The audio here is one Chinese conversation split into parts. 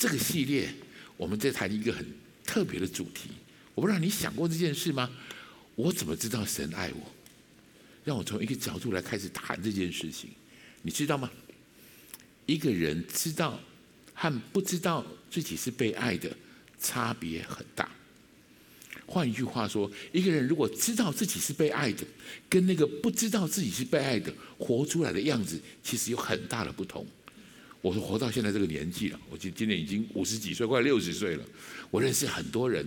这个系列，我们在谈一个很特别的主题。我不知道你想过这件事吗？我怎么知道神爱我？让我从一个角度来开始谈这件事情。你知道吗？一个人知道和不知道自己是被爱的差别很大。换一句话说，一个人如果知道自己是被爱的，跟那个不知道自己是被爱的活出来的样子，其实有很大的不同。我说活到现在这个年纪了，我今今年已经五十几岁，快六十岁了。我认识很多人，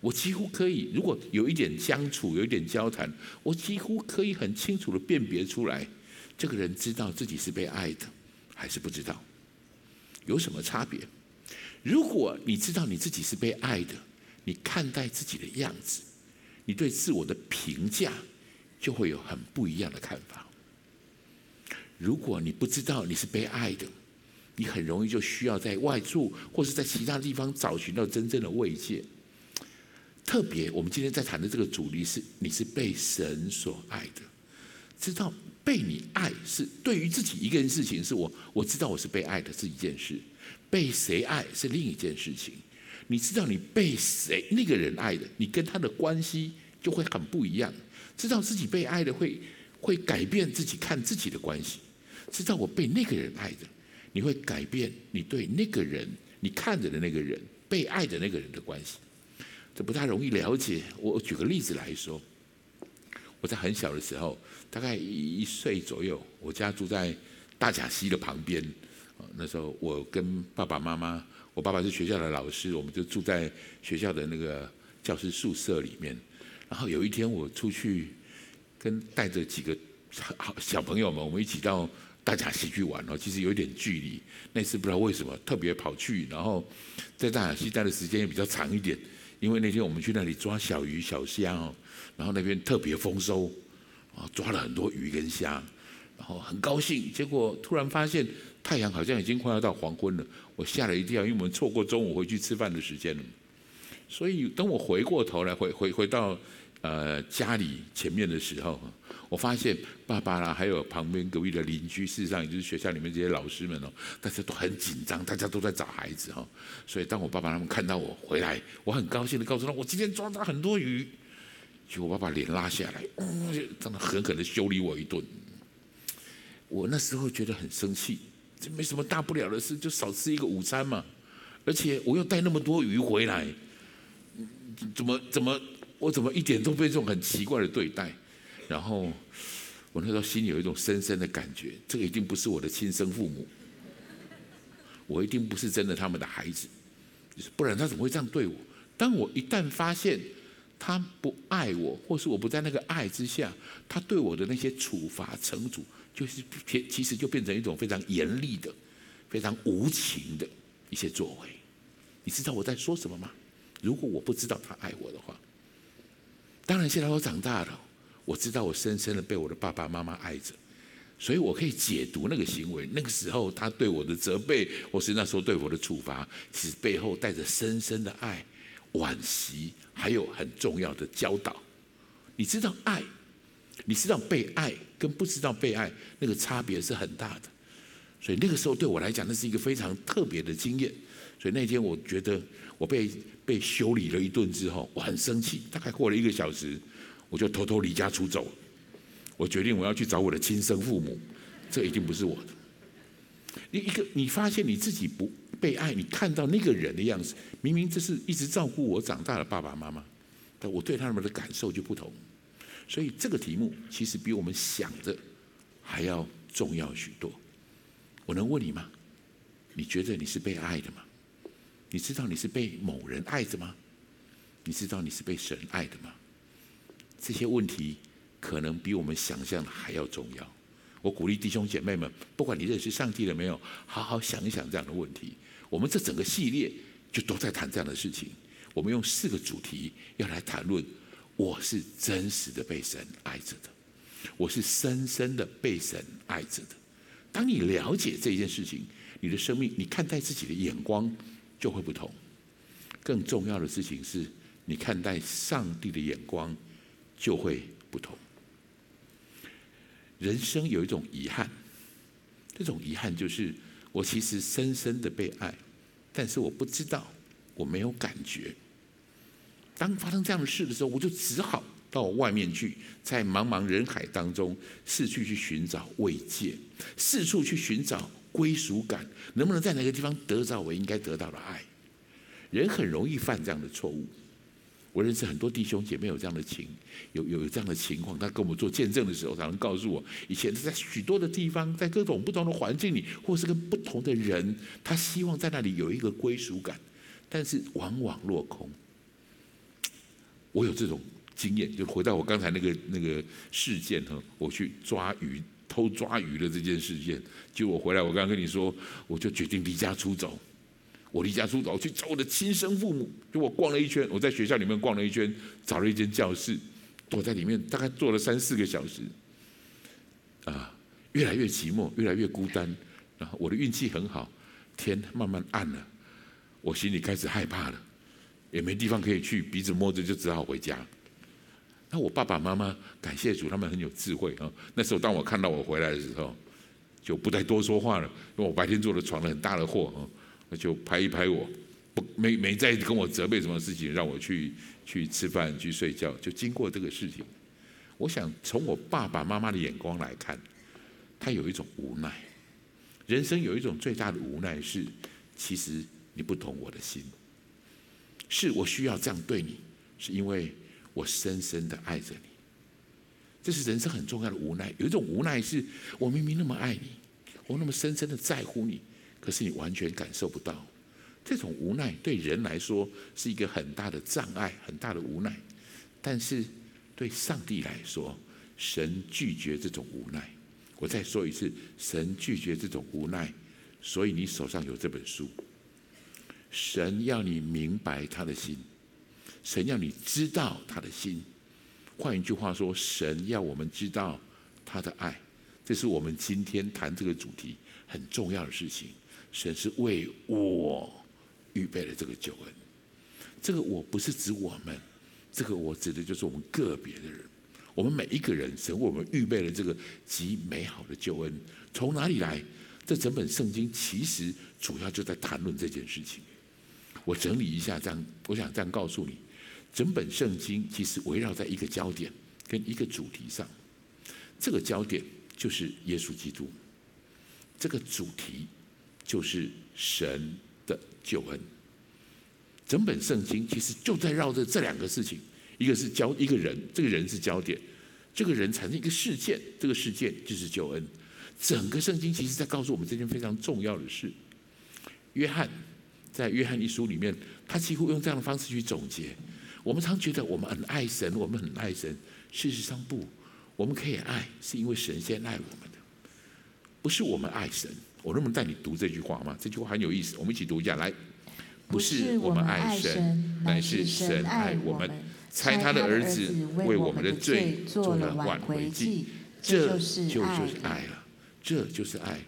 我几乎可以，如果有一点相处，有一点交谈，我几乎可以很清楚地辨别出来，这个人知道自己是被爱的，还是不知道，有什么差别？如果你知道你自己是被爱的，你看待自己的样子，你对自我的评价就会有很不一样的看法。如果你不知道你是被爱的，你很容易就需要在外处或是在其他地方找寻到真正的慰藉。特别，我们今天在谈的这个主题是：你是被神所爱的。知道被你爱是对于自己一个人事情，是我我知道我是被爱的是一件事；被谁爱是另一件事情。你知道你被谁那个人爱的，你跟他的关系就会很不一样。知道自己被爱的会会改变自己看自己的关系。知道我被那个人爱的。你会改变你对那个人，你看着的那个人，被爱的那个人的关系，这不太容易了解。我举个例子来说，我在很小的时候，大概一岁左右，我家住在大甲溪的旁边。那时候我跟爸爸妈妈，我爸爸是学校的老师，我们就住在学校的那个教师宿舍里面。然后有一天我出去，跟带着几个好小朋友们，我们一起到。大甲溪去玩哦，其实有一点距离。那次不知道为什么特别跑去，然后在大甲溪待的时间也比较长一点。因为那天我们去那里抓小鱼小虾哦，然后那边特别丰收，啊，抓了很多鱼跟虾，然后很高兴。结果突然发现太阳好像已经快要到黄昏了，我吓了一跳，因为我们错过中午回去吃饭的时间了。所以等我回过头来回回回到呃家里前面的时候。我发现爸爸啦，还有旁边隔壁的邻居，事实上也就是学校里面这些老师们哦，大家都很紧张，大家都在找孩子哈。所以当我爸爸他们看到我回来，我很高兴的告诉他，我今天抓到很多鱼。结果我爸爸脸拉下来，嗯，就真的狠狠的修理我一顿。我那时候觉得很生气，这没什么大不了的事，就少吃一个午餐嘛。而且我又带那么多鱼回来，怎么怎么我怎么一点都被这种很奇怪的对待？然后我那时候心里有一种深深的感觉，这个一定不是我的亲生父母，我一定不是真的他们的孩子，不然他怎么会这样对我？当我一旦发现他不爱我，或是我不在那个爱之下，他对我的那些处罚惩处，就是其实就变成一种非常严厉的、非常无情的一些作为。你知道我在说什么吗？如果我不知道他爱我的话，当然现在我长大了。我知道我深深的被我的爸爸妈妈爱着，所以我可以解读那个行为。那个时候他对我的责备，或是那时候对我的处罚，其实背后带着深深的爱、惋惜，还有很重要的教导。你知道爱，你知道被爱跟不知道被爱那个差别是很大的。所以那个时候对我来讲，那是一个非常特别的经验。所以那天我觉得我被被修理了一顿之后，我很生气。大概过了一个小时。我就偷偷离家出走，我决定我要去找我的亲生父母，这一定不是我的。你一个，你发现你自己不被爱，你看到那个人的样子，明明这是一直照顾我长大的爸爸妈妈，但我对他们的感受就不同。所以这个题目其实比我们想的还要重要许多。我能问你吗？你觉得你是被爱的吗？你知道你是被某人爱着吗？你知道你是被神爱的吗？这些问题可能比我们想象的还要重要。我鼓励弟兄姐妹们，不管你认识上帝了没有，好好想一想这样的问题。我们这整个系列就都在谈这样的事情。我们用四个主题要来谈论：我是真实的被神爱着的，我是深深的被神爱着的。当你了解这件事情，你的生命，你看待自己的眼光就会不同。更重要的事情是你看待上帝的眼光。就会不同。人生有一种遗憾，这种遗憾就是我其实深深的被爱，但是我不知道，我没有感觉。当发生这样的事的时候，我就只好到外面去，在茫茫人海当中四处去寻找慰藉，四处去寻找归属感，能不能在哪个地方得到我应该得到的爱？人很容易犯这样的错误。我认识很多弟兄姐妹有这样的情，有有这样的情况。他跟我们做见证的时候，常常告诉我，以前是在许多的地方，在各种不同的环境里，或是跟不同的人，他希望在那里有一个归属感，但是往往落空。我有这种经验，就回到我刚才那个那个事件哈，我去抓鱼偷抓鱼的这件事件，就我回来，我刚刚跟你说，我就决定离家出走。我离家出走去找我的亲生父母，就我逛了一圈，我在学校里面逛了一圈，找了一间教室，躲在里面，大概坐了三四个小时，啊，越来越寂寞，越来越孤单。然后我的运气很好，天慢慢暗了，我心里开始害怕了，也没地方可以去，鼻子摸着就只好回家。那我爸爸妈妈感谢主，他们很有智慧啊。那时候当我看到我回来的时候，就不再多说话了，因为我白天做了闯了很大的祸啊。就拍一拍我，不没没再跟我责备什么事情，让我去去吃饭去睡觉。就经过这个事情，我想从我爸爸妈妈的眼光来看，他有一种无奈。人生有一种最大的无奈是，其实你不懂我的心，是我需要这样对你，是因为我深深的爱着你。这是人生很重要的无奈。有一种无奈是，我明明那么爱你，我那么深深的在乎你。可是你完全感受不到，这种无奈对人来说是一个很大的障碍，很大的无奈。但是对上帝来说，神拒绝这种无奈。我再说一次，神拒绝这种无奈。所以你手上有这本书，神要你明白他的心，神要你知道他的心。换一句话说，神要我们知道他的爱。这是我们今天谈这个主题很重要的事情。神是为我预备了这个救恩，这个我不是指我们，这个我指的就是我们个别的人，我们每一个人，神为我们预备了这个极美好的救恩，从哪里来？这整本圣经其实主要就在谈论这件事情。我整理一下，这样我想这样告诉你，整本圣经其实围绕在一个焦点跟一个主题上，这个焦点就是耶稣基督，这个主题。就是神的救恩，整本圣经其实就在绕着这两个事情，一个是焦一个人，这个人是焦点，这个人产生一个事件，这个事件就是救恩。整个圣经其实在告诉我们这件非常重要的事。约翰在约翰一书里面，他几乎用这样的方式去总结。我们常觉得我们很爱神，我们很爱神，事实上不，我们可以爱，是因为神先爱我们的，不是我们爱神。我能不能带你读这句话吗？这句话很有意思，我们一起读一下来。不是我们爱神，乃是神爱我们，猜他的儿子为我们的罪做了挽回祭，这就就是爱了，这就是爱了。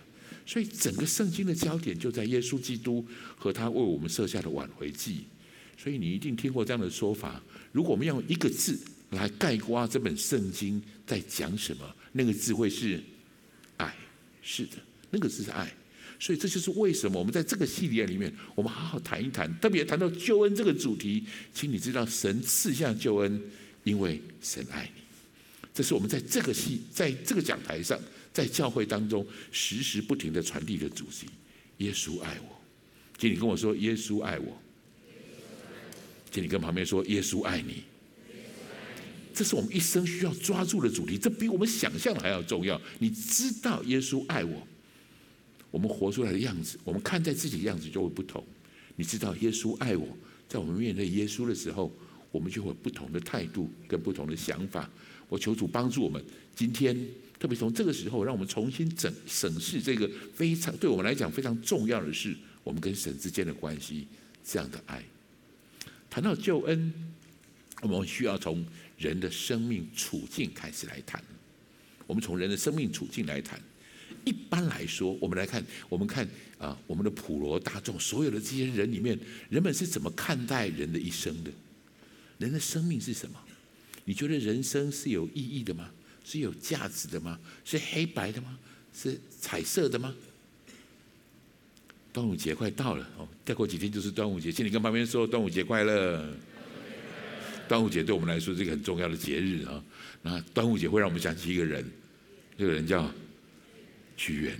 所以整个圣经的焦点就在耶稣基督和他为我们设下的挽回祭。所以你一定听过这样的说法：如果我们要用一个字来概括这本圣经在讲什么，那个字会是爱。是的。那个字是爱，所以这就是为什么我们在这个系列里面，我们好好谈一谈，特别谈到救恩这个主题。请你知道，神赐下救恩，因为神爱你。这是我们在这个系，在这个讲台上，在教会当中，时时不停的传递的主题。耶稣爱我，请你跟我说，耶稣爱我。请你跟旁边说，耶稣爱你。这是我们一生需要抓住的主题，这比我们想象的还要重要。你知道耶稣爱我。我们活出来的样子，我们看待自己的样子就会不同。你知道耶稣爱我，在我们面对耶稣的时候，我们就会有不同的态度跟不同的想法。我求主帮助我们，今天特别从这个时候，让我们重新整审视这个非常对我们来讲非常重要的事，我们跟神之间的关系，这样的爱。谈到救恩，我们需要从人的生命处境开始来谈。我们从人的生命处境来谈。一般来说，我们来看，我们看啊，我们的普罗大众，所有的这些人里面，人们是怎么看待人的一生的？人的生命是什么？你觉得人生是有意义的吗？是有价值的吗？是黑白的吗？是彩色的吗？端午节快到了哦，再过几天就是端午节，请你跟旁边说端午节快乐。端午节对我们来说是一个很重要的节日啊。那端午节会让我们想起一个人，这个人叫屈原。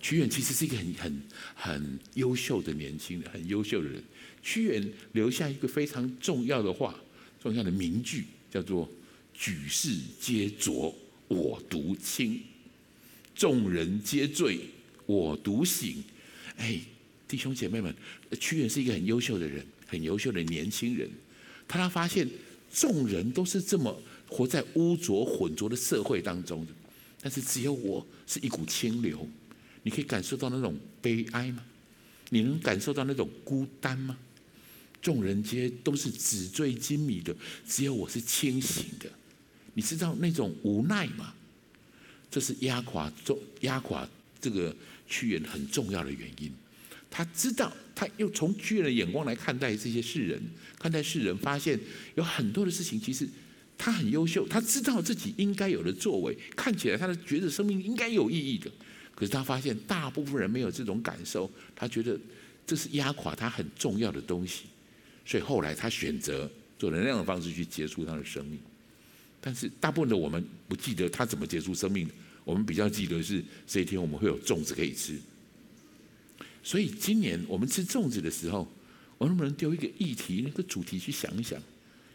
屈原其实是一个很很很优秀的年轻人，很优秀的人。屈原留下一个非常重要的话，重要的名句，叫做“举世皆浊，我独清；众人皆醉，我独醒。”哎，弟兄姐妹们，屈原是一个很优秀的人，很优秀的年轻人。他发现众人都是这么活在污浊浑浊的社会当中的，但是只有我是一股清流。你可以感受到那种悲哀吗？你能感受到那种孤单吗？众人皆都是纸醉金迷的，只有我是清醒的。你知道那种无奈吗？这是压垮重压垮这个屈原很重要的原因。他知道，他又从屈原的眼光来看待这些世人，看待世人，发现有很多的事情，其实他很优秀，他知道自己应该有的作为，看起来他的觉得生命应该有意义的。可是他发现大部分人没有这种感受，他觉得这是压垮他很重要的东西，所以后来他选择做能量的方式去结束他的生命。但是大部分的我们不记得他怎么结束生命的，我们比较记得是这一天我们会有粽子可以吃。所以今年我们吃粽子的时候，我能不能丢一个议题、那个主题去想一想，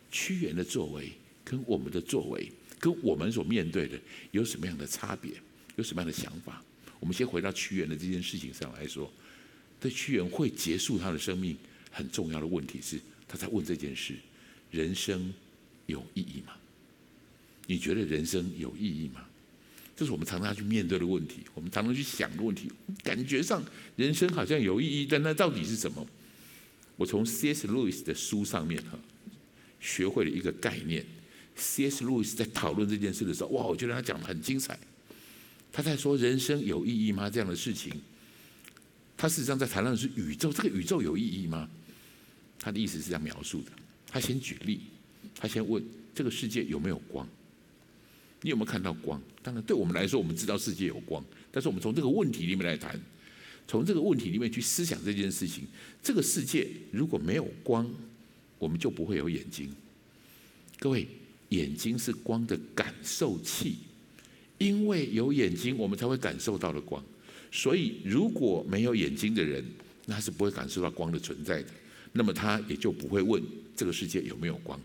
屈原的作为跟我们的作为，跟我们所面对的有什么样的差别，有什么样的想法？我们先回到屈原的这件事情上来说，对屈原会结束他的生命很重要的问题是，他在问这件事：人生有意义吗？你觉得人生有意义吗？这是我们常常要去面对的问题，我们常常去想的问题。感觉上人生好像有意义，但那到底是什么？我从 C.S. Lewis 的书上面哈，学会了一个概念。C.S. Lewis 在讨论这件事的时候，哇，我觉得他讲得很精彩。他在说人生有意义吗？这样的事情，他事实上在谈论的是宇宙。这个宇宙有意义吗？他的意思是这样描述的。他先举例，他先问这个世界有没有光？你有没有看到光？当然，对我们来说，我们知道世界有光。但是我们从这个问题里面来谈，从这个问题里面去思想这件事情。这个世界如果没有光，我们就不会有眼睛。各位，眼睛是光的感受器。因为有眼睛，我们才会感受到的光。所以，如果没有眼睛的人，那是不会感受到光的存在的。那么，他也就不会问这个世界有没有光。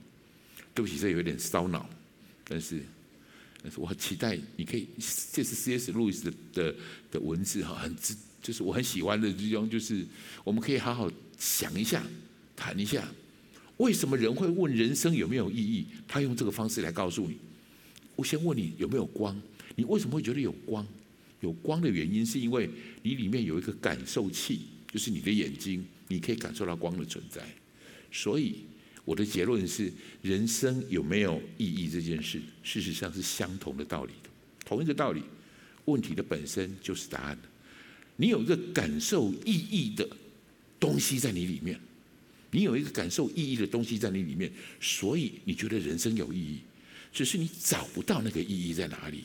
对不起，这有点烧脑，但是我很期待你可以，这是 C.S. 路易斯的的的文字哈，很就是我很喜欢的这种，就是我们可以好好想一下，谈一下，为什么人会问人生有没有意义？他用这个方式来告诉你。我先问你有没有光。你为什么会觉得有光？有光的原因是因为你里面有一个感受器，就是你的眼睛，你可以感受到光的存在。所以我的结论是，人生有没有意义这件事，事实上是相同的道理的，同一个道理。问题的本身就是答案。你有一个感受意义的东西在你里面，你有一个感受意义的东西在你里面，所以你觉得人生有意义，只是你找不到那个意义在哪里。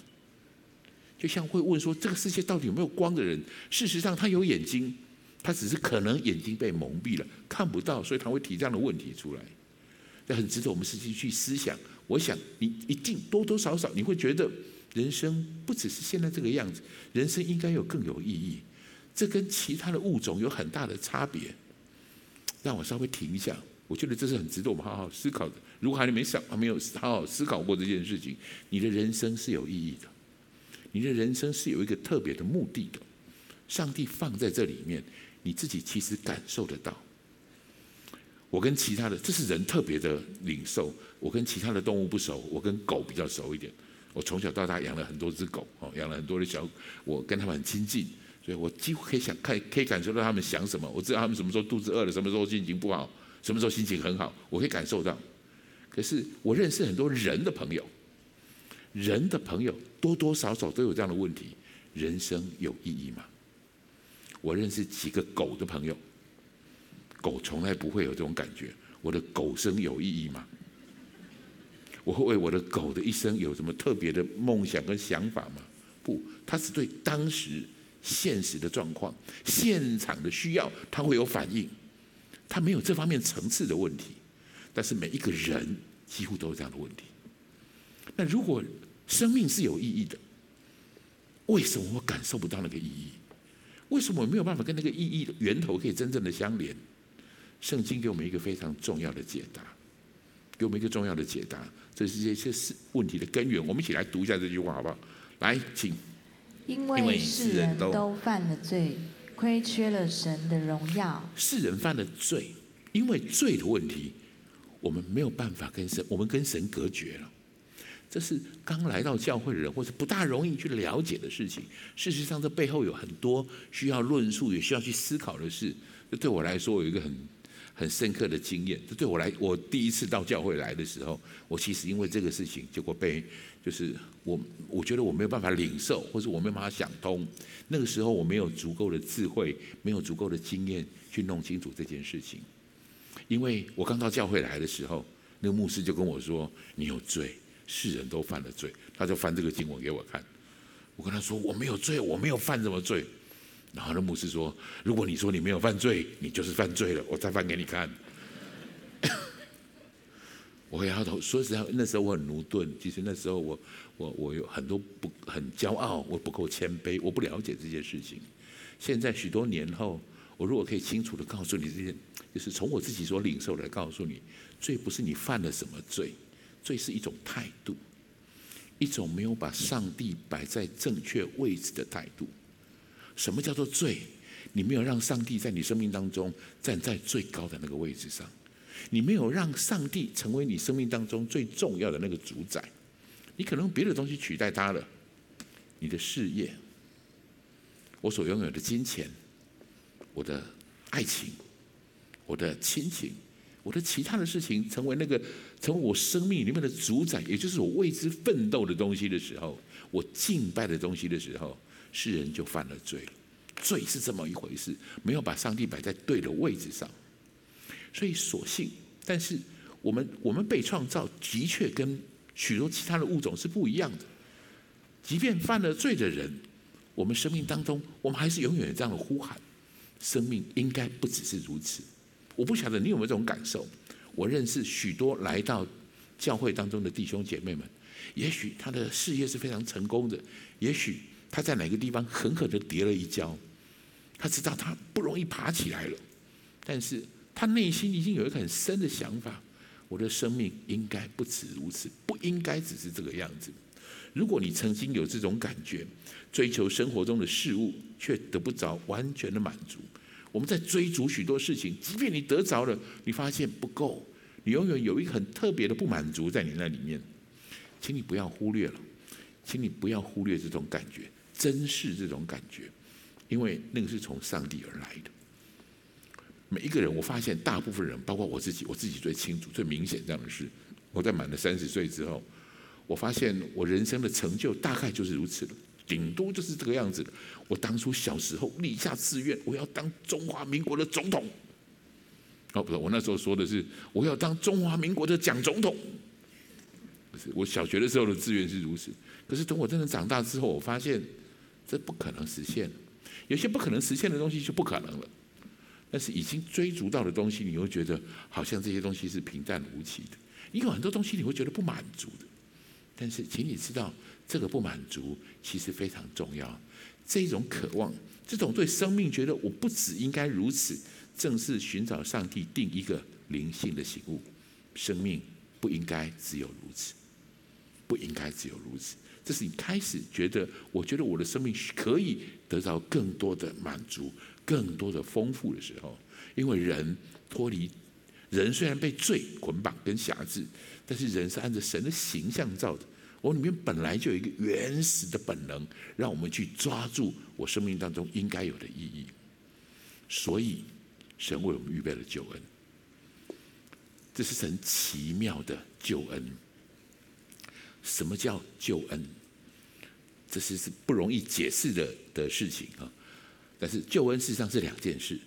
就像会问说，这个世界到底有没有光的人？事实上，他有眼睛，他只是可能眼睛被蒙蔽了，看不到，所以他会提这样的问题出来。这很值得我们实际去思想。我想你一定多多少少你会觉得，人生不只是现在这个样子，人生应该有更有意义。这跟其他的物种有很大的差别。让我稍微停一下，我觉得这是很值得我们好好思考的。如果还没想，还没有好好思考过这件事情，你的人生是有意义的。你的人生是有一个特别的目的的，上帝放在这里面，你自己其实感受得到。我跟其他的，这是人特别的领受。我跟其他的动物不熟，我跟狗比较熟一点。我从小到大养了很多只狗，哦，养了很多的小，我跟他们很亲近，所以我几乎可以想看，可以感受到他们想什么。我知道他们什么时候肚子饿了，什么时候心情不好，什么时候心情很好，我可以感受到。可是我认识很多人的朋友。人的朋友多多少少都有这样的问题：人生有意义吗？我认识几个狗的朋友，狗从来不会有这种感觉。我的狗生有意义吗？我会为我的狗的一生有什么特别的梦想跟想法吗？不，它是对当时现实的状况、现场的需要，它会有反应。它没有这方面层次的问题，但是每一个人几乎都有这样的问题。那如果生命是有意义的，为什么我感受不到那个意义？为什么我没有办法跟那个意义的源头可以真正的相连？圣经给我们一个非常重要的解答，给我们一个重要的解答，这是这些是问题的根源。我们一起来读一下这句话，好不好？来，请。因为世人都犯了罪，亏缺了神的荣耀。世人犯了罪，因为罪的问题，我们没有办法跟神，我们跟神隔绝了。这是刚来到教会的人，或者不大容易去了解的事情。事实上，这背后有很多需要论述，也需要去思考的事。这对我来说，有一个很很深刻的经验。这对我来，我第一次到教会来的时候，我其实因为这个事情，结果被。就是我，我觉得我没有办法领受，或者我没有办法想通。那个时候我没有足够的智慧，没有足够的经验去弄清楚这件事情。因为我刚到教会来的时候，那个牧师就跟我说：“你有罪，世人都犯了罪。”他就翻这个经文给我看。我跟他说：“我没有罪，我没有犯什么罪。”然后那牧师说：“如果你说你没有犯罪，你就是犯罪了。我再翻给你看。”我摇摇头，说实在，那时候我很駑钝。其实那时候我，我，我有很多不很骄傲，我不够谦卑，我不了解这件事情。现在许多年后，我如果可以清楚地告诉你这些，就是从我自己所领受来告诉你，罪不是你犯了什么罪，罪是一种态度，一种没有把上帝摆在正确位置的态度。什么叫做罪？你没有让上帝在你生命当中站在最高的那个位置上。你没有让上帝成为你生命当中最重要的那个主宰，你可能别的东西取代他了。你的事业，我所拥有的金钱，我的爱情，我的亲情，我的其他的事情，成为那个成为我生命里面的主宰，也就是我为之奋斗的东西的时候，我敬拜的东西的时候，世人就犯了罪。罪是这么一回事，没有把上帝摆在对的位置上。所以，所幸，但是我们我们被创造的确跟许多其他的物种是不一样的。即便犯了罪的人，我们生命当中，我们还是永远有这样的呼喊：生命应该不只是如此。我不晓得你有没有这种感受？我认识许多来到教会当中的弟兄姐妹们，也许他的事业是非常成功的，也许他在哪个地方狠狠的跌了一跤，他知道他不容易爬起来了，但是。他内心已经有一个很深的想法：我的生命应该不止如此，不应该只是这个样子。如果你曾经有这种感觉，追求生活中的事物却得不着完全的满足，我们在追逐许多事情，即便你得着了，你发现不够，你永远有一个很特别的不满足在你那里面。请你不要忽略了，请你不要忽略这种感觉，珍视这种感觉，因为那个是从上帝而来的。每一个人，我发现大部分人，包括我自己，我自己最清楚、最明显这样的事。我在满了三十岁之后，我发现我人生的成就大概就是如此了，顶多就是这个样子。我当初小时候立下志愿，我要当中华民国的总统。哦，不是，我那时候说的是我要当中华民国的蒋总统。不是，我小学的时候的志愿是如此。可是等我真的长大之后，我发现这不可能实现。有些不可能实现的东西就不可能了。但是已经追逐到的东西，你又觉得好像这些东西是平淡无奇的。你有很多东西你会觉得不满足的。但是，请你知道，这个不满足其实非常重要。这种渴望，这种对生命觉得我不只应该如此，正是寻找上帝定一个灵性的醒悟。生命不应该只有如此，不应该只有如此。这是你开始觉得，我觉得我的生命可以得到更多的满足。更多的丰富的时候，因为人脱离人虽然被罪捆绑跟辖制，但是人是按照神的形象造的。我里面本来就有一个原始的本能，让我们去抓住我生命当中应该有的意义。所以，神为我们预备了救恩，这是神奇妙的救恩。什么叫救恩？这是是不容易解释的的事情啊。但是救恩事实上是两件事，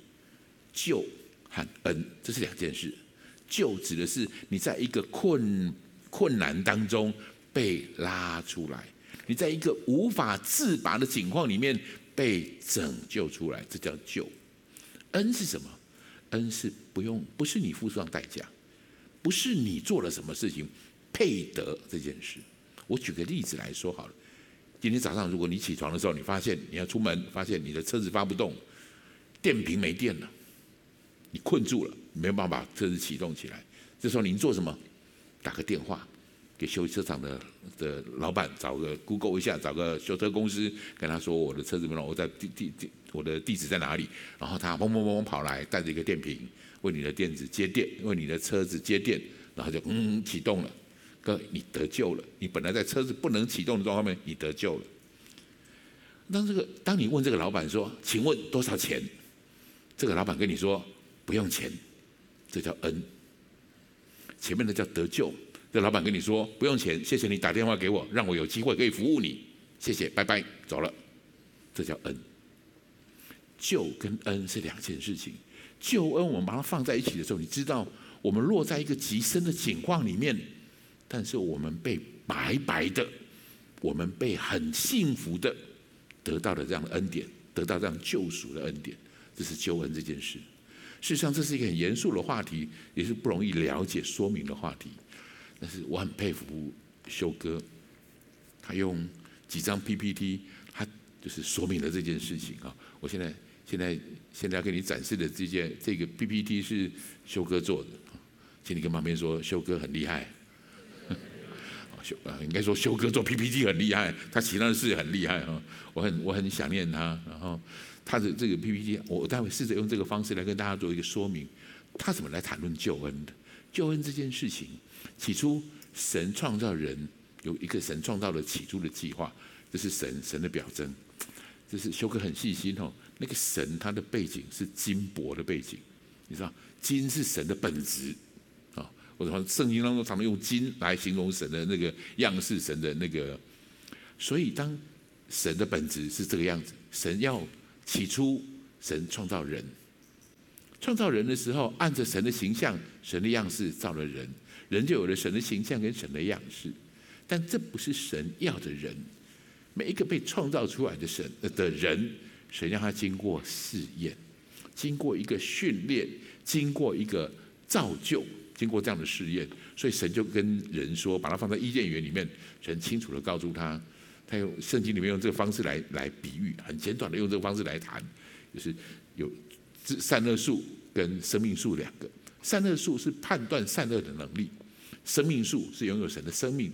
救和恩这是两件事。救指的是你在一个困困难当中被拉出来，你在一个无法自拔的境况里面被拯救出来，这叫救。恩是什么？恩是不用，不是你付上代价，不是你做了什么事情配得这件事。我举个例子来说好了。今天早上，如果你起床的时候，你发现你要出门，发现你的车子发不动，电瓶没电了，你困住了，没有办法把车子启动起来。这时候您做什么？打个电话给修车厂的的老板，找个 Google 一下，找个修车公司，跟他说我的车子没了，我在地地地，我的地址在哪里？然后他砰砰砰砰跑来，带着一个电瓶，为你的电子接电，为你的车子接电，然后就嗯启动了。哥，你得救了。你本来在车子不能启动的状况面，你得救了。当这个，当你问这个老板说：“请问多少钱？”这个老板跟你说：“不用钱。”这叫恩。前面的叫得救。这老板跟你说：“不用钱，谢谢你打电话给我，让我有机会可以服务你，谢谢，拜拜，走了。”这叫恩。救跟恩是两件事情。救恩，我们把它放在一起的时候，你知道，我们落在一个极深的景况里面。但是我们被白白的，我们被很幸福的得到了这样的恩典，得到这样救赎的恩典，这是救恩这件事。事实上，这是一个很严肃的话题，也是不容易了解说明的话题。但是我很佩服修哥，他用几张 PPT，他就是说明了这件事情啊。我现在现在现在要给你展示的这件这个 PPT 是修哥做的，请你跟旁边说，修哥很厉害。修啊，应该说修哥做 PPT 很厉害，他其他的事也很厉害哈。我很我很想念他，然后他的这个 PPT，我待会试着用这个方式来跟大家做一个说明，他怎么来谈论救恩的？救恩这件事情，起初神创造人有一个神创造的起初的计划，这是神神的表征。这是修哥很细心哦，那个神他的背景是金箔的背景，你知道金是神的本质。或者说，圣经当中常常用金来形容神的那个样式，神的那个。所以，当神的本质是这个样子，神要起初神创造人，创造人的时候，按着神的形象、神的样式造了人，人就有了神的形象跟神的样式。但这不是神要的人。每一个被创造出来的神的人，神让他经过试验，经过一个训练，经过一个造就。经过这样的试验，所以神就跟人说，把它放在伊甸园里面，神清楚的告诉他，他用圣经里面用这个方式来来比喻，很简短的用这个方式来谈，就是有善恶树跟生命树两个，善恶树是判断善恶的能力，生命树是拥有神的生命。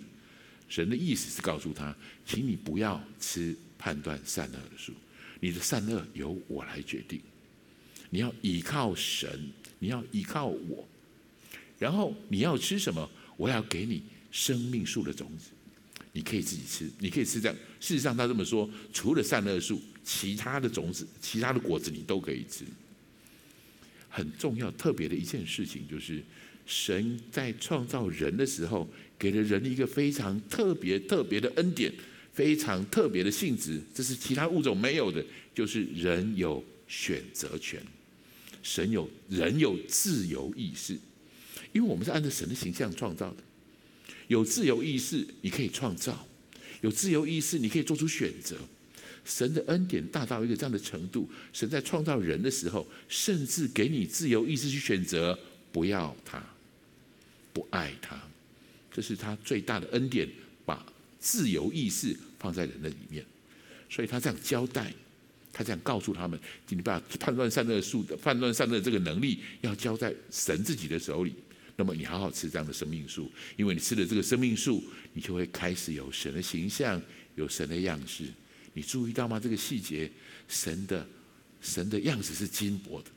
神的意思是告诉他，请你不要吃判断善恶的树，你的善恶由我来决定，你要依靠神，你要依靠我。然后你要吃什么？我要给你生命树的种子，你可以自己吃，你可以吃这样。事实上，他这么说，除了善恶树，其他的种子、其他的果子，你都可以吃。很重要、特别的一件事情，就是神在创造人的时候，给了人一个非常特别、特别的恩典，非常特别的性质，这是其他物种没有的，就是人有选择权，神有人有自由意识。因为我们是按照神的形象创造的，有自由意识，你可以创造；有自由意识，你可以做出选择。神的恩典大到一个这样的程度，神在创造人的时候，甚至给你自由意识去选择不要他，不爱他。这是他最大的恩典，把自由意识放在人的里面。所以他这样交代，他这样告诉他们：你把判断善恶树的判断善恶这个能力，要交在神自己的手里。那么你好好吃这样的生命树，因为你吃了这个生命树，你就会开始有神的形象，有神的样式。你注意到吗？这个细节，神的神的样子是金箔的。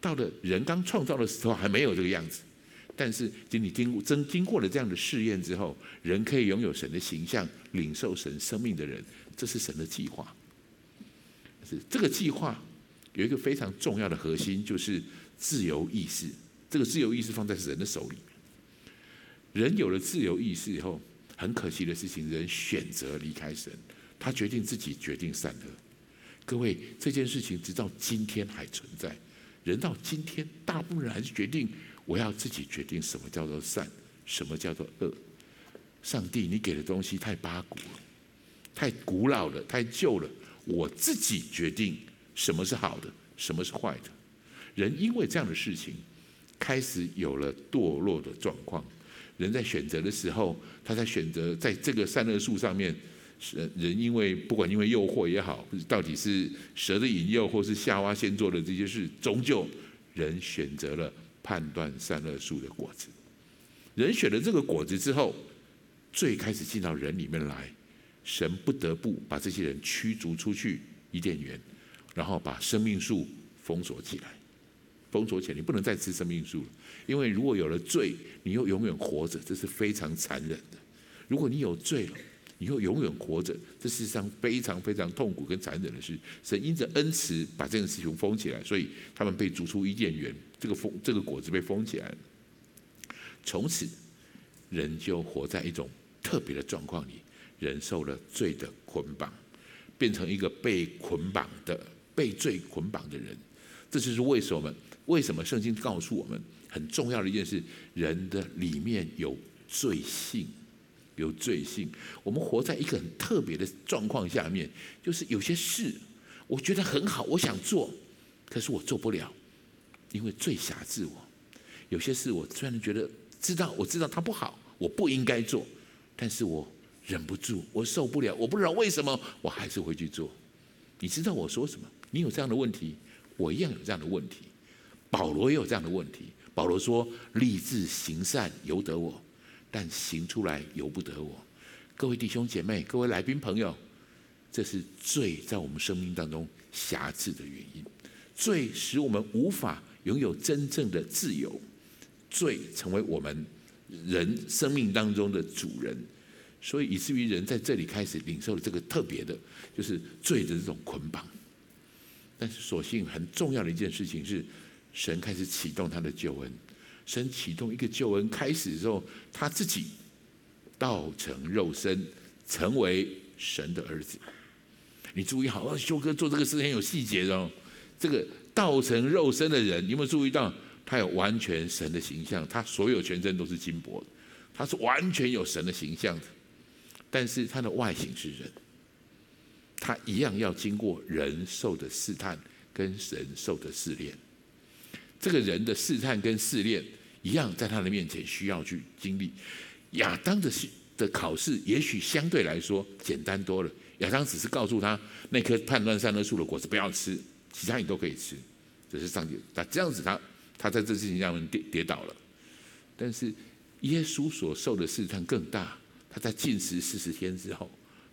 到了人刚创造的时候还没有这个样子，但是经你经过真经过了这样的试验之后，人可以拥有神的形象，领受神生命的人，这是神的计划。是这个计划有一个非常重要的核心，就是自由意识。这个自由意识放在人的手里，人有了自由意识以后，很可惜的事情，人选择离开神，他决定自己决定善恶。各位，这件事情直到今天还存在，人到今天，大部分人还是决定我要自己决定什么叫做善，什么叫做恶。上帝，你给的东西太八股了，太古老了，太旧了，我自己决定什么是好的，什么是坏的。人因为这样的事情，开始有了堕落的状况。人在选择的时候，他在选择在这个善恶树上面，人人因为不管因为诱惑也好，到底是蛇的引诱，或是夏娃先做的这些事，终究人选择了判断善恶树的果子。人选了这个果子之后，最开始进到人里面来，神不得不把这些人驱逐出去伊甸园，然后把生命树封锁起来。封锁起来，你不能再吃生命树了，因为如果有了罪，你又永远活着，这是非常残忍的。如果你有罪了，你又永远活着，这世上非常非常痛苦跟残忍的事。神因着恩慈把这件事情封起来，所以他们被逐出伊甸园，这个封这个果子被封起来。从此，人就活在一种特别的状况里，人受了罪的捆绑，变成一个被捆绑的、被罪捆绑的人。这就是为什么。为什么圣经告诉我们很重要的一件事？人的里面有罪性，有罪性。我们活在一个很特别的状况下面，就是有些事我觉得很好，我想做，可是我做不了，因为罪辖制我。有些事我虽然觉得知道，我知道它不好，我不应该做，但是我忍不住，我受不了，我不知道为什么，我还是会去做。你知道我说什么？你有这样的问题，我一样有这样的问题。保罗也有这样的问题。保罗说：“立志行善由得我，但行出来由不得我。”各位弟兄姐妹，各位来宾朋友，这是罪在我们生命当中辖制的原因。罪使我们无法拥有真正的自由，罪成为我们人生命当中的主人，所以以至于人在这里开始领受了这个特别的，就是罪的这种捆绑。但是，所幸很重要的一件事情是。神开始启动他的救恩，神启动一个救恩开始之后，他自己道成肉身，成为神的儿子。你注意好，修哥做这个事很有细节的哦。这个道成肉身的人，你有没有注意到？他有完全神的形象，他所有全身都是金箔，他是完全有神的形象的。但是他的外形是人，他一样要经过人受的试探，跟神受的试炼。这个人的试探跟试炼一样，在他的面前需要去经历。亚当的的考试也许相对来说简单多了。亚当只是告诉他那棵判断善恶树的果子不要吃，其他你都可以吃。这是上帝，那这样子他他在这事情上面跌跌倒了。但是耶稣所受的试探更大。他在禁食四十天之后，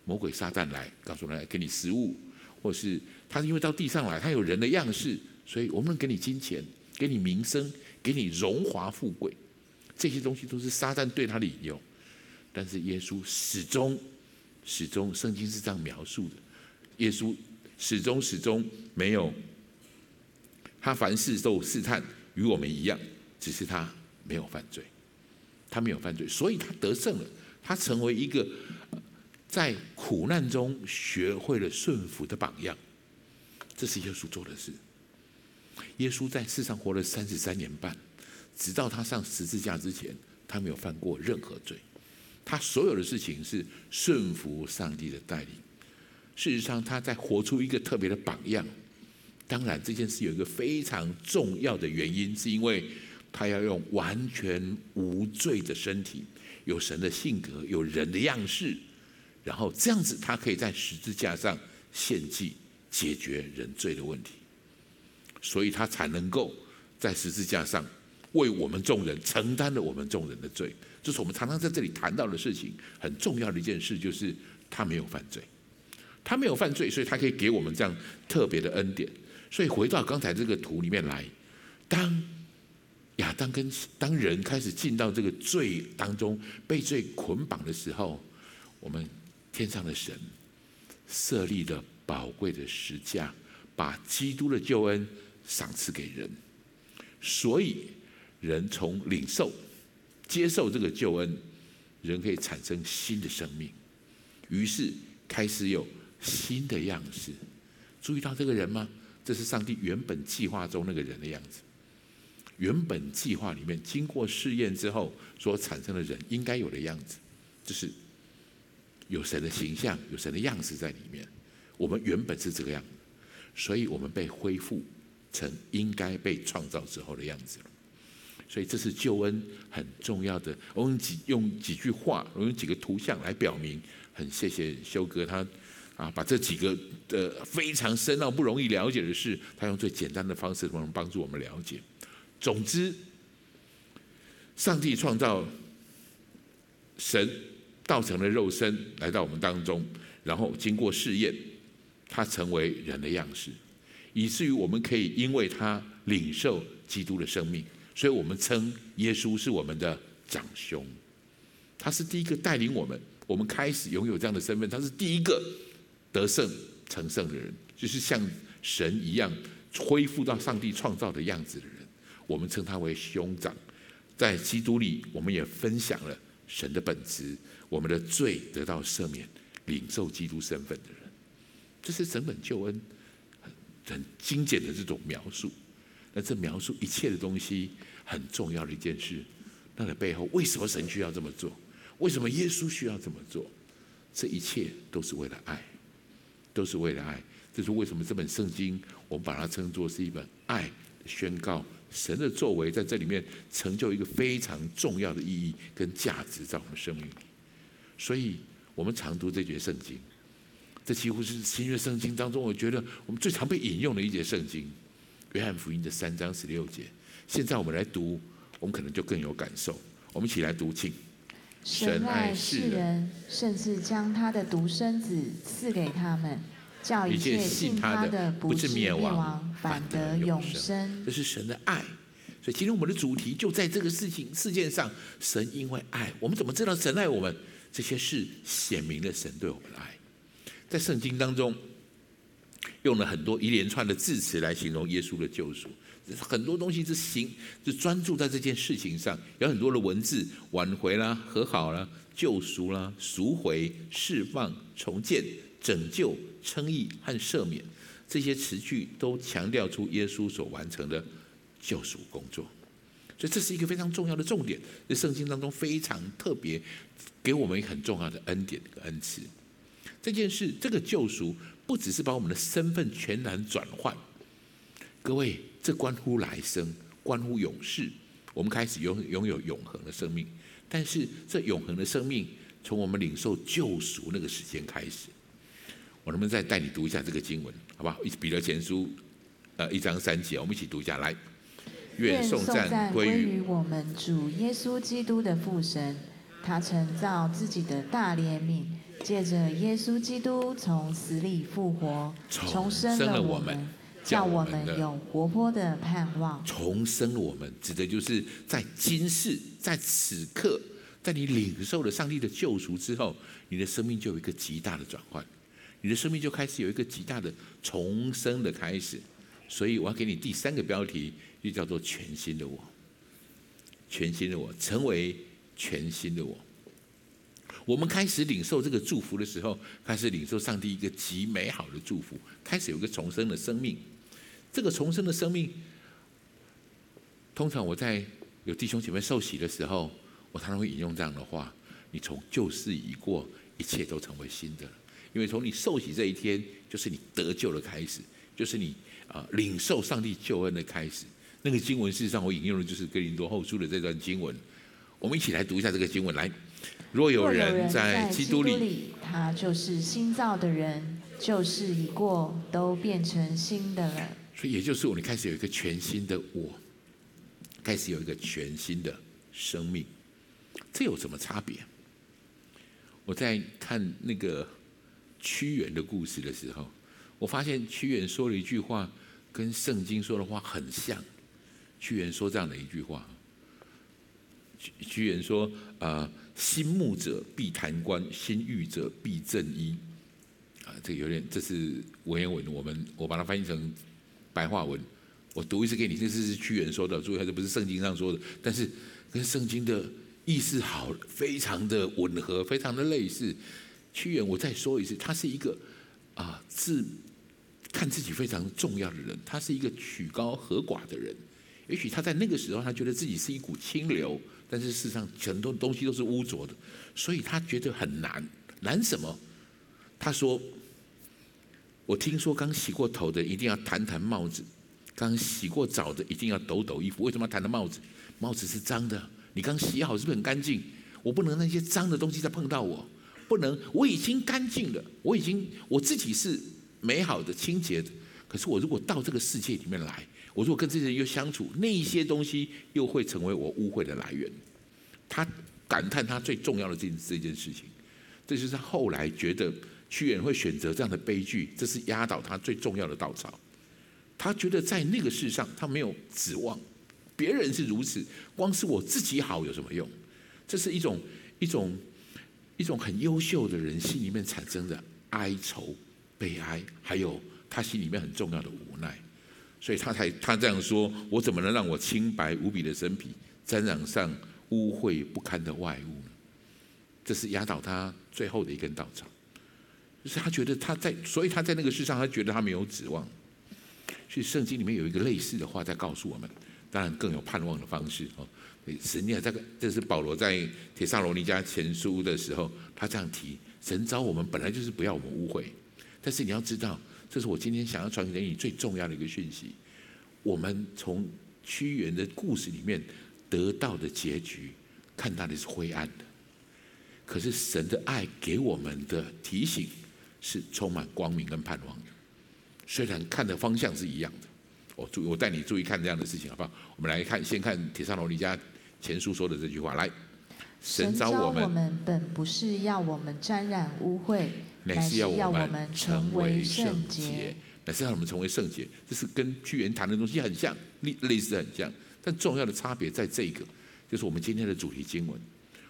魔鬼撒旦来告诉人来给你食物，或是他是因为到地上来，他有人的样式，所以我们能给你金钱。给你名声，给你荣华富贵，这些东西都是撒旦对他的引诱。但是耶稣始终、始终，圣经是这样描述的：耶稣始终、始终没有，他凡事都试探，与我们一样，只是他没有犯罪，他没有犯罪，所以他得胜了，他成为一个在苦难中学会了顺服的榜样。这是耶稣做的事。耶稣在世上活了三十三年半，直到他上十字架之前，他没有犯过任何罪。他所有的事情是顺服上帝的带领。事实上，他在活出一个特别的榜样。当然，这件事有一个非常重要的原因，是因为他要用完全无罪的身体，有神的性格，有人的样式，然后这样子，他可以在十字架上献祭，解决人罪的问题。所以他才能够在十字架上为我们众人承担了我们众人的罪，这是我们常常在这里谈到的事情。很重要的一件事就是他没有犯罪，他没有犯罪，所以他可以给我们这样特别的恩典。所以回到刚才这个图里面来，当亚当跟当人开始进到这个罪当中，被罪捆绑的时候，我们天上的神设立了宝贵的石架，把基督的救恩。赏赐给人，所以人从领受、接受这个救恩，人可以产生新的生命，于是开始有新的样式。注意到这个人吗？这是上帝原本计划中那个人的样子。原本计划里面经过试验之后所产生的人应该有的样子，就是有神的形象、有神的样式在里面。我们原本是这个样，所以我们被恢复成应该被创造之后的样子了。所以这是救恩很重要的。我们几用几句话，我用几个图像来表明。很谢谢修哥他啊，把这几个的非常深奥不容易了解的事，他用最简单的方式能帮助我们了解。总之，上帝创造神，道成了肉身来到我们当中，然后经过试验，他成为人的样式，以至于我们可以因为他领受基督的生命，所以我们称耶稣是我们的长兄，他是第一个带领我们。我们开始拥有这样的身份，他是第一个得胜成圣的人，就是像神一样恢复到上帝创造的样子的人。我们称他为兄长，在基督里，我们也分享了神的本质，我们的罪得到赦免，领受基督身份的人。这是整本救恩很很精简的这种描述。那这描述一切的东西很重要的一件事，那的背后为什么神需要这么做？为什么耶稣需要这么做？这一切都是为了爱，都是为了爱。这是为什么这本圣经我们把它称作是一本爱宣告。神的作为在这里面成就一个非常重要的意义跟价值在我们生命里。所以我们常读这节圣经，这几乎是新约圣经当中我觉得我们最常被引用的一节圣经——约翰福音的三章十六节。现在我们来读，我们可能就更有感受。我们一起来读，请。神爱世人，甚至将他的独生子赐给他们，叫一切信他的不是灭亡，反得永生。这是神的爱。所以今天我们的主题就在这个事情事件上。神因为爱，我们怎么知道神爱我们？这些事显明了神对我们的爱。在圣经当中，用了很多一连串的字词来形容耶稣的救赎。很多东西是行，是专注在这件事情上，有很多的文字，挽回啦、和好啦、救赎啦、赎回、释放、重建、拯救、称义和赦免，这些词句都强调出耶稣所完成的救赎工作。所以这是一个非常重要的重点，在圣经当中非常特别，给我们一个很重要的恩典和恩赐。这件事，这个救赎不只是把我们的身份全然转换，各位。这关乎来生，关乎永世。我们开始拥拥有永恒的生命，但是这永恒的生命从我们领受救赎那个时间开始。我能不能再带你读一下这个经文，好不好？彼得前书，呃，一章三节，我们一起读一下来。愿颂赞归于我们主耶稣基督的父神，他曾造自己的大怜悯，借着耶稣基督从死里复活，重生了我们。叫我们有活泼的盼望，重生了我们，指的就是在今世，在此刻，在你领受了上帝的救赎之后，你的生命就有一个极大的转换，你的生命就开始有一个极大的重生的开始。所以我要给你第三个标题，就叫做全新的我，全新的我，成为全新的我。我们开始领受这个祝福的时候，开始领受上帝一个极美好的祝福，开始有一个重生的生命。这个重生的生命，通常我在有弟兄姐妹受洗的时候，我常常会引用这样的话：你从旧事已过，一切都成为新的。因为从你受洗这一天，就是你得救的开始，就是你啊领受上帝救恩的开始。那个经文事实上我引用的就是哥林多后书的这段经文。我们一起来读一下这个经文。来，若有人在基督里，他就是新造的人，旧事已过，都变成新的了。所以，也就是我，们开始有一个全新的我，开始有一个全新的生命，这有什么差别？我在看那个屈原的故事的时候，我发现屈原说了一句话，跟圣经说的话很像。屈原说这样的一句话：屈屈原说，啊，心慕者必弹冠，心欲者必正衣。啊，这个有点，这是文言文，我们我把它翻译成。白话文，我读一次给你。这是屈原说的，注意，这不是圣经上说的，但是跟圣经的意思好，非常的吻合，非常的类似。屈原，我再说一次，他是一个啊自看自己非常重要的人，他是一个曲高和寡的人。也许他在那个时候，他觉得自己是一股清流，但是事实上很多东西都是污浊的，所以他觉得很难。难什么？他说。我听说刚洗过头的一定要弹弹帽子，刚洗过澡的一定要抖抖衣服。为什么要弹弹帽子？帽子是脏的，你刚洗好是不是很干净？我不能那些脏的东西再碰到我，不能。我已经干净了，我已经我自己是美好的、清洁的。可是我如果到这个世界里面来，我如果跟这些人又相处，那一些东西又会成为我污秽的来源。他感叹他最重要的这这件事情，这就是后来觉得。屈原会选择这样的悲剧，这是压倒他最重要的稻草。他觉得在那个世上，他没有指望，别人是如此，光是我自己好有什么用？这是一种一种一种很优秀的人心里面产生的哀愁、悲哀，还有他心里面很重要的无奈。所以他才他这样说：“我怎么能让我清白无比的身体沾染上污秽不堪的外物呢？”这是压倒他最后的一根稻草。就是他觉得他在，所以他在那个世上，他觉得他没有指望。所以圣经里面有一个类似的话在告诉我们，当然更有盼望的方式哦。神啊，这个这是保罗在铁上罗尼迦前书的时候，他这样提：神招我们本来就是不要我们误会，但是你要知道，这是我今天想要传给你最重要的一个讯息。我们从屈原的故事里面得到的结局，看到的是灰暗的，可是神的爱给我们的提醒。是充满光明跟盼望的，虽然看的方向是一样的。我注，我带你注意看这样的事情，好不好？我们来看，先看《铁上罗尼迦前书》说的这句话。来，神召我们本不是要我们沾染污秽，乃是要我们成为圣洁。乃是要我们成为圣洁。这是跟屈原谈的东西很像，类类似很像，但重要的差别在这个，就是我们今天的主题经文。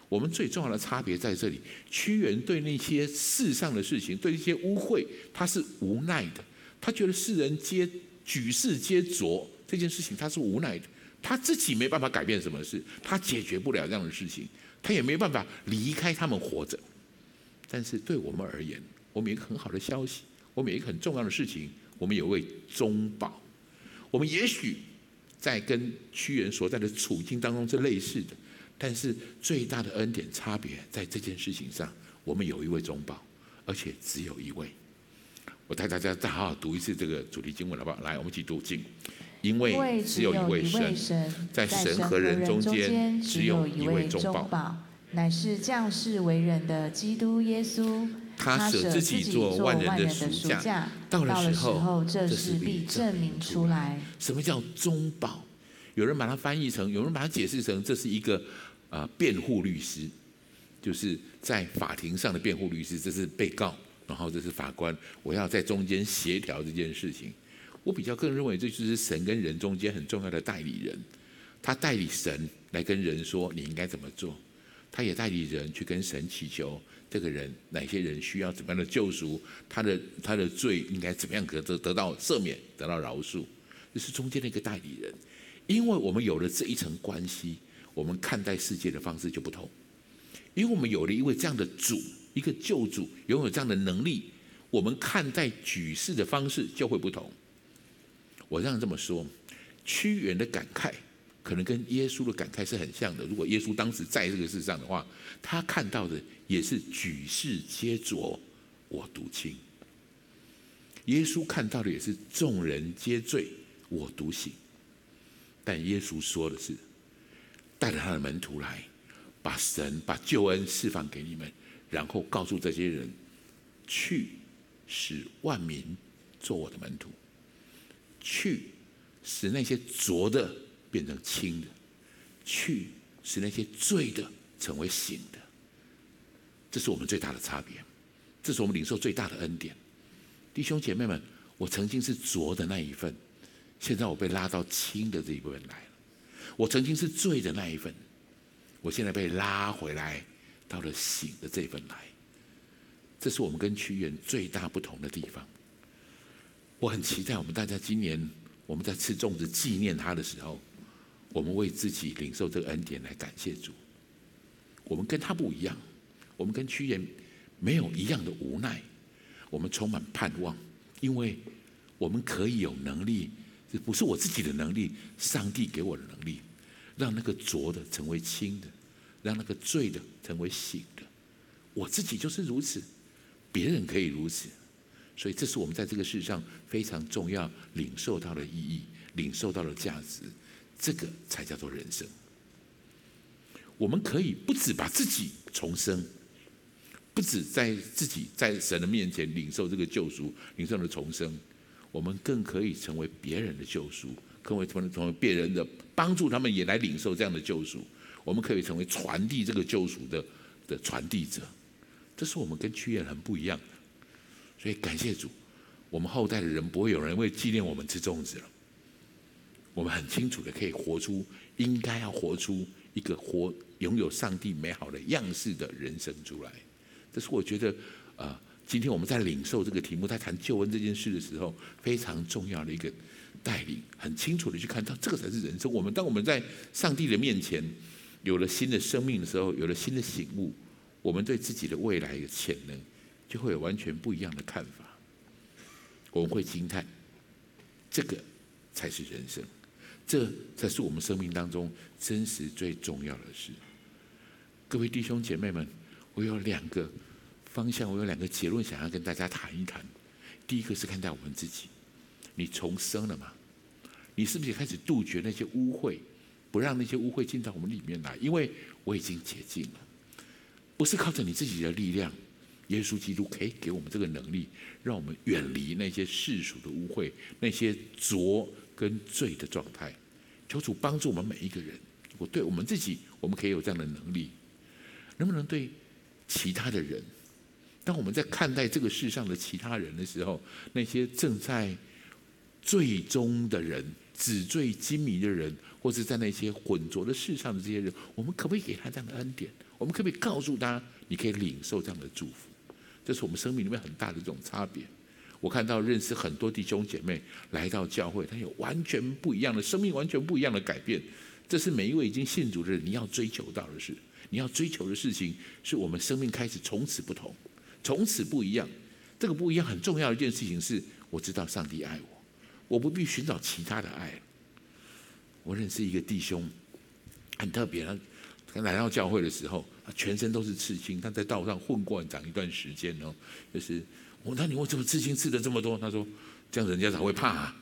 我们最重要的差别在这里，屈原对那些世上的事情，对一些污秽，他是无奈的。他觉得世人皆举世皆浊这件事情，他是无奈的。他自己没办法改变什么事，他解决不了这样的事情，他也没办法离开他们活着。但是对我们而言，我们有一个很好的消息，我们有一个很重要的事情，我们有一位中保。我们也许在跟屈原所在的处境当中是类似的。但是最大的恩典差别在这件事情上，我们有一位中保，而且只有一位。我带大家再好好读一次这个主题经文好不好？来，我们一起读经。因为只有一位神，在神和人中间只有一位中保，乃是降世为人的基督耶稣。他舍自己做万人的赎价，到了时候，这事必证明出来。什么叫中保？有人把它翻译成，有人把它解释成，这是一个。啊，辩护律师就是在法庭上的辩护律师，这是被告，然后这是法官，我要在中间协调这件事情。我比较更认为，这就是神跟人中间很重要的代理人，他代理神来跟人说你应该怎么做，他也代理人去跟神祈求这个人哪些人需要怎么样的救赎，他的他的罪应该怎么样可得得到赦免，得到饶恕，这是中间的一个代理人。因为我们有了这一层关系。我们看待世界的方式就不同，因为我们有了一位这样的主，一个救主，拥有这样的能力，我们看待举世的方式就会不同。我这样这么说，屈原的感慨可能跟耶稣的感慨是很像的。如果耶稣当时在这个世上的话，他看到的也是举世皆浊，我独清。耶稣看到的也是众人皆醉，我独醒。但耶稣说的是。带着他的门徒来，把神、把救恩释放给你们，然后告诉这些人：去使万民做我的门徒，去使那些浊的变成清的，去使那些醉的成为醒的。这是我们最大的差别，这是我们领受最大的恩典。弟兄姐妹们，我曾经是浊的那一份，现在我被拉到清的这一部分来了。我曾经是醉的那一份，我现在被拉回来，到了醒的这份来。这是我们跟屈原最大不同的地方。我很期待我们大家今年我们在吃粽子纪念他的时候，我们为自己领受这个恩典来感谢主。我们跟他不一样，我们跟屈原没有一样的无奈，我们充满盼望，因为我们可以有能力，这不是我自己的能力，上帝给我的能力。让那个浊的成为清的，让那个醉的成为醒的。我自己就是如此，别人可以如此，所以这是我们在这个世上非常重要领受到的意义，领受到的价值，这个才叫做人生。我们可以不止把自己重生，不止在自己在神的面前领受这个救赎，领受的重生，我们更可以成为别人的救赎，更为成为成为别人的帮助，他们也来领受这样的救赎。我们可以成为传递这个救赎的的传递者，这是我们跟屈原很不一样。所以感谢主，我们后代的人不会有人为纪念我们吃粽子了。我们很清楚的可以活出应该要活出一个活。拥有上帝美好的样式的人生出来，这是我觉得啊、今天我们在领受这个题目，在谈救恩这件事的时候，非常重要的一个带领，很清楚的去看到这个才是人生。我们当我们在上帝的面前有了新的生命的时候，有了新的醒悟，我们对自己的未来的潜能就会有完全不一样的看法。我们会惊叹，这个才是人生，这才是我们生命当中真实最重要的事。各位弟兄姐妹们，我有两个方向，我有两个结论想要跟大家谈一谈。第一个是看待我们自己，你重生了吗？你是不是也开始杜绝那些污秽，不让那些污秽进到我们里面来？因为我已经洁净了，不是靠着你自己的力量，耶稣基督可以给我们这个能力，让我们远离那些世俗的污秽，那些浊跟罪的状态。求主帮助我们每一个人，我对我们自己，我们可以有这样的能力。能不能对其他的人？当我们在看待这个世上的其他人的时候，那些正在罪中的人、纸醉金迷的人，或是在那些浑浊的世上的这些人，我们可不可以给他这样的恩典？我们可不可以告诉他，你可以领受这样的祝福？这是我们生命里面很大的这种差别。我看到认识很多弟兄姐妹来到教会，他有完全不一样的生命，完全不一样的改变。这是每一位已经信主的人你要追求到的事。你要追求的事情，是我们生命开始从此不同，从此不一样。这个不一样很重要的一件事情是，我知道上帝爱我，我不必寻找其他的爱。我认识一个弟兄，很特别。他来到教会的时候，全身都是刺青。他在道上混过很长一段时间哦，就是我，那你为什么刺青刺的这么多？他说，这样人家才会怕啊。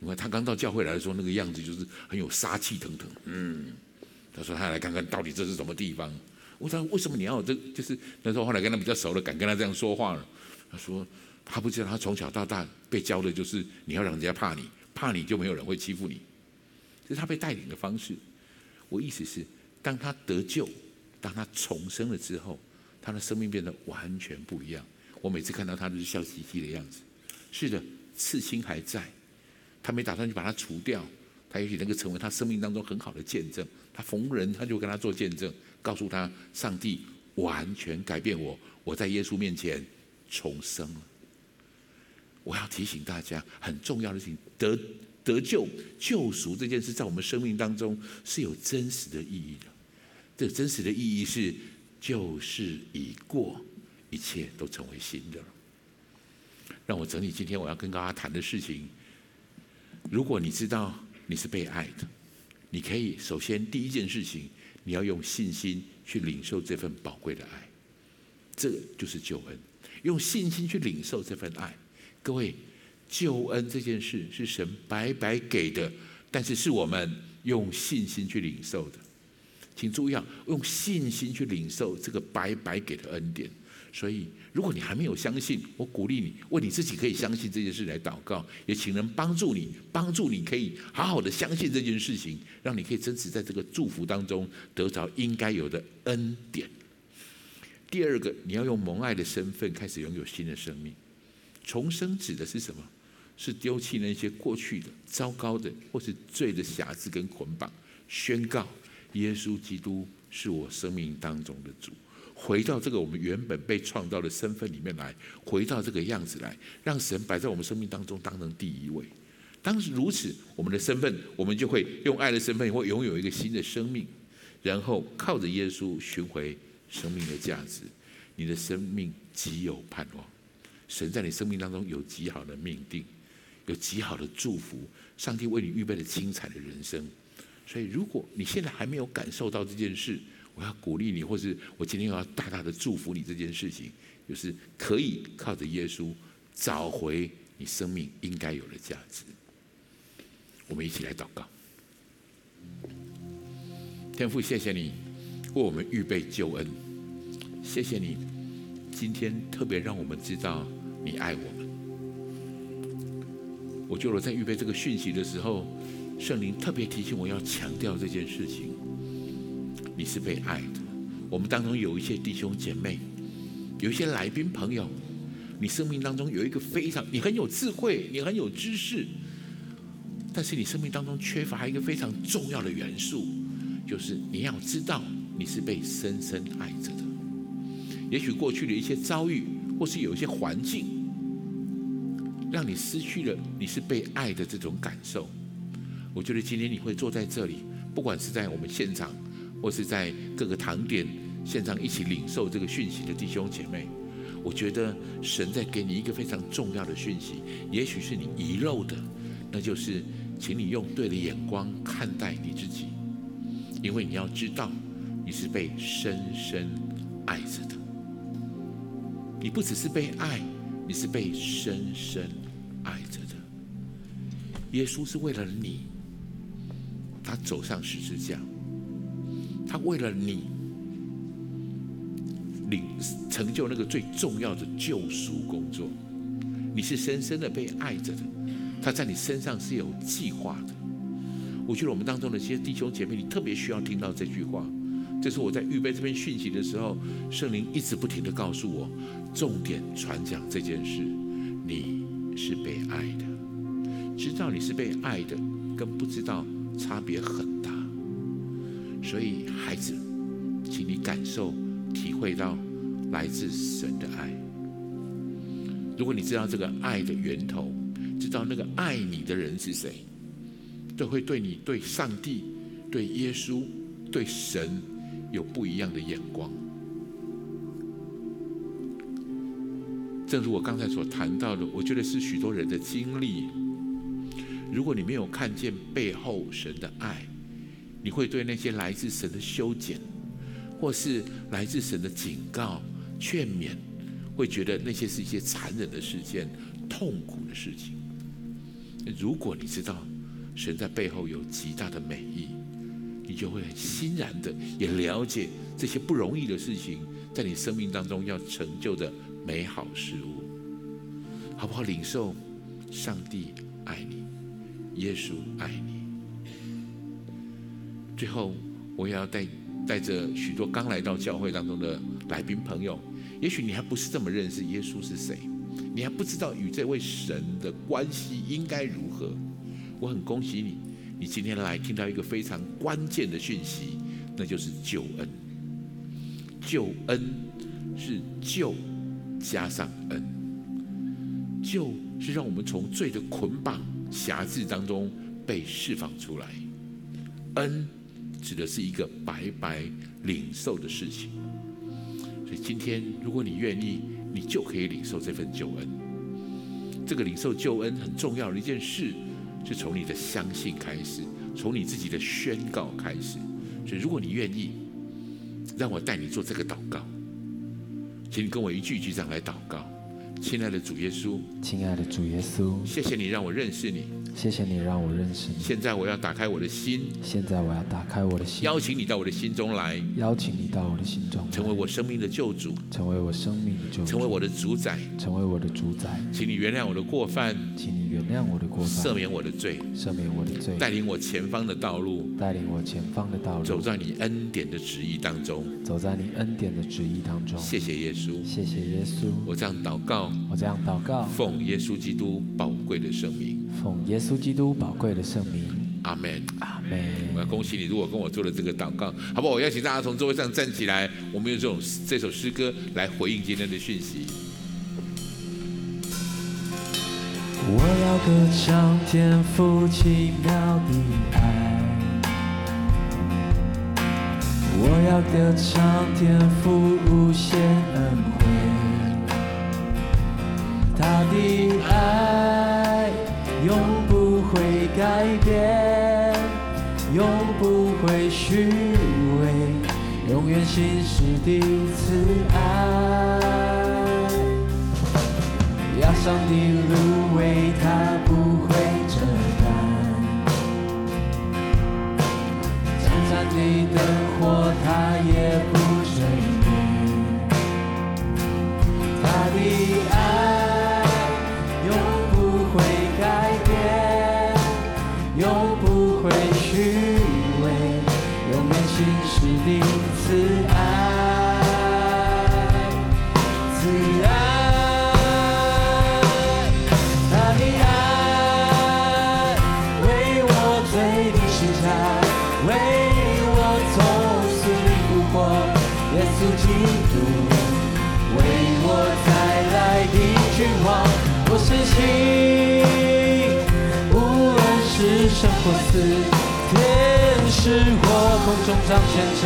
因为他刚到教会来的时候，那个样子就是很有杀气腾腾，嗯。他说：“他来看看到底这是什么地方。”我说：“为什么你要有这？就是那时候后来跟他比较熟了，敢跟他这样说话了。”他说：“他不知道，他从小到大被教的就是你要让人家怕你，怕你就没有人会欺负你。这是他被带领的方式。我意思是，当他得救，当他重生了之后，他的生命变得完全不一样。我每次看到他都是笑嘻嘻的样子。是的，刺青还在，他没打算去把它除掉。他也许能够成为他生命当中很好的见证。他逢人他就跟他做见证，告诉他上帝完全改变我，我在耶稣面前重生了。我要提醒大家很重要的事情：得得救、救赎这件事，在我们生命当中是有真实的意义的。这真实的意义是旧事已过，一切都成为新的了。让我整理今天我要跟大家谈的事情。如果你知道你是被爱的。你可以首先第一件事情，你要用信心去领受这份宝贵的爱，这就是救恩。用信心去领受这份爱，各位，救恩这件事是神白白给的，但是是我们用信心去领受的。请注意啊，用信心去领受这个白白给的恩典。所以，如果你还没有相信，我鼓励你为你自己可以相信这件事来祷告，也请人帮助你，帮助你可以好好的相信这件事情，让你可以真实在这个祝福当中得着应该有的恩典。第二个，你要用蒙爱的身份开始拥有新的生命。重生指的是什么？是丢弃那些过去的糟糕的或是罪的瑕疵跟捆绑，宣告耶稣基督是我生命当中的主。回到这个我们原本被创造的身份里面来，回到这个样子来，让神摆在我们生命当中当成第一位。当时如此，我们的身份，我们就会用爱的身份，会拥有一个新的生命，然后靠着耶稣寻回生命的价值。你的生命极有盼望，神在你生命当中有极好的命定，有极好的祝福，上帝为你预备了精彩的人生。所以，如果你现在还没有感受到这件事，我要鼓励你，或是我今天要大大的祝福你这件事情，就是可以靠着耶稣找回你生命应该有的价值。我们一起来祷告，天父，谢谢你为我们预备救恩，谢谢你今天特别让我们知道你爱我们。我觉得在预备这个讯息的时候，圣灵特别提醒我要强调这件事情。你是被爱的。我们当中有一些弟兄姐妹，有一些来宾朋友，你生命当中有一个非常，你很有智慧，你很有知识，但是你生命当中缺乏一个非常重要的元素，就是你要知道你是被深深爱着的。也许过去的一些遭遇，或是有一些环境，让你失去了你是被爱的这种感受。我觉得今天你会坐在这里，不管是在我们现场。或是在各个堂点现场一起领受这个讯息的弟兄姐妹，我觉得神在给你一个非常重要的讯息，也许是你遗漏的，那就是，请你用对的眼光看待你自己，因为你要知道，你是被深深爱着的。你不只是被爱，你是被深深爱着的。耶稣是为了你，他走上十字架。他为了你，领成就那个最重要的救赎工作，你是深深的被爱着的。他在你身上是有计划的。我觉得我们当中的一些弟兄姐妹，你特别需要听到这句话。这是我在预备这篇讯息的时候，圣灵一直不停的告诉我，重点传讲这件事：你是被爱的。知道你是被爱的，跟不知道差别很大。所以，孩子，请你感受、体会到来自神的爱。如果你知道这个爱的源头，知道那个爱你的人是谁，都会对你、对上帝、对耶稣、对神有不一样的眼光。正如我刚才所谈到的，我觉得是许多人的经历。如果你没有看见背后神的爱，你会对那些来自神的修剪，或是来自神的警告、劝勉，会觉得那些是一些残忍的事件、痛苦的事情。如果你知道神在背后有极大的美意，你就会很欣然的也了解这些不容易的事情，在你生命当中要成就的美好事物，好不好？领受上帝爱你，耶稣爱你。最后，我也要带带着许多刚来到教会当中的来宾朋友，也许你还不是这么认识耶稣是谁，你还不知道与这位神的关系应该如何。我很恭喜你，你今天来听到一个非常关键的讯息，那就是救恩。救恩是救加上恩，救是让我们从罪的捆绑辖制当中被释放出来，恩。指的是一个白白领受的事情，所以今天如果你愿意，你就可以领受这份救恩。这个领受救恩很重要的一件事，是从你的相信开始，从你自己的宣告开始。所以如果你愿意，让我带你做这个祷告，请你跟我一句一句这样来祷告。亲爱的主耶稣，亲爱的主耶稣，谢谢你让我认识你。谢谢你让我认识你。现在我要打开我的心。现在我要打开我的心。邀请你到我的心中来。邀请你到我的心中。成为我生命的救主。成为我生命的救主。成为我的主宰。成为我的主宰。请你原谅我的过犯。请你原谅我的过犯。赦免我的罪。赦免我的罪。带领我前方的道路。带领我前方的道路。走在你恩典的旨意当中。走在你恩典的旨意当中。谢谢耶稣。谢谢耶稣。我这样祷告。我这样祷告。奉耶稣基督宝贵的圣名。奉耶稣基督宝贵的圣名，阿门，阿门。我要恭喜你，如果跟我做了这个祷告，好不好？我邀请大家从座位上站起来，我们用这种这首诗歌来回应今天的讯息。我要歌唱天赋奇妙的爱，我要歌唱天赋无限恩惠，他的爱。永不会改变，永不会虚伪，永远信实的慈爱。压上的芦因此，爱此爱大平安，为我坠入神坛，为我从死复活。耶稣基督为我带来第一句话：我死前，无论是生或死。天使或空中掌权者，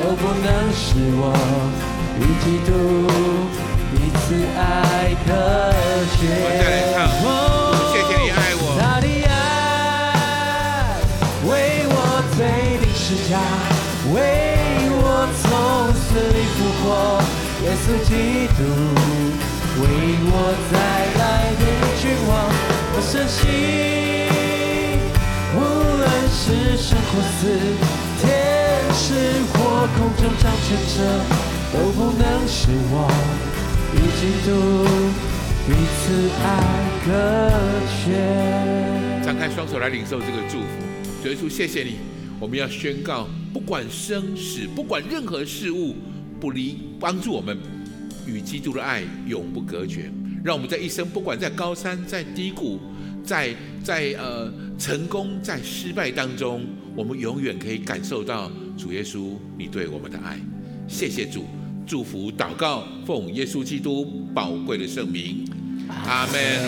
都不能使我与基督彼此爱隔绝。我再来唱，谢谢你爱我。他的爱为我罪定十架，为我从死里复活。耶稣基督为我再来的君王，我深信。是生或死，天使或空中掌权者，都不能使我与基督彼此爱隔绝。张开双手来领受这个祝福，主耶稣，谢谢你。我们要宣告，不管生死，不管任何事物，不离帮助我们与基督的爱永不隔绝。让我们在一生，不管在高山，在低谷。在在呃成功在失败当中，我们永远可以感受到主耶稣你对我们的爱。谢谢主，祝福祷告，奉耶稣基督宝贵的圣名，阿门。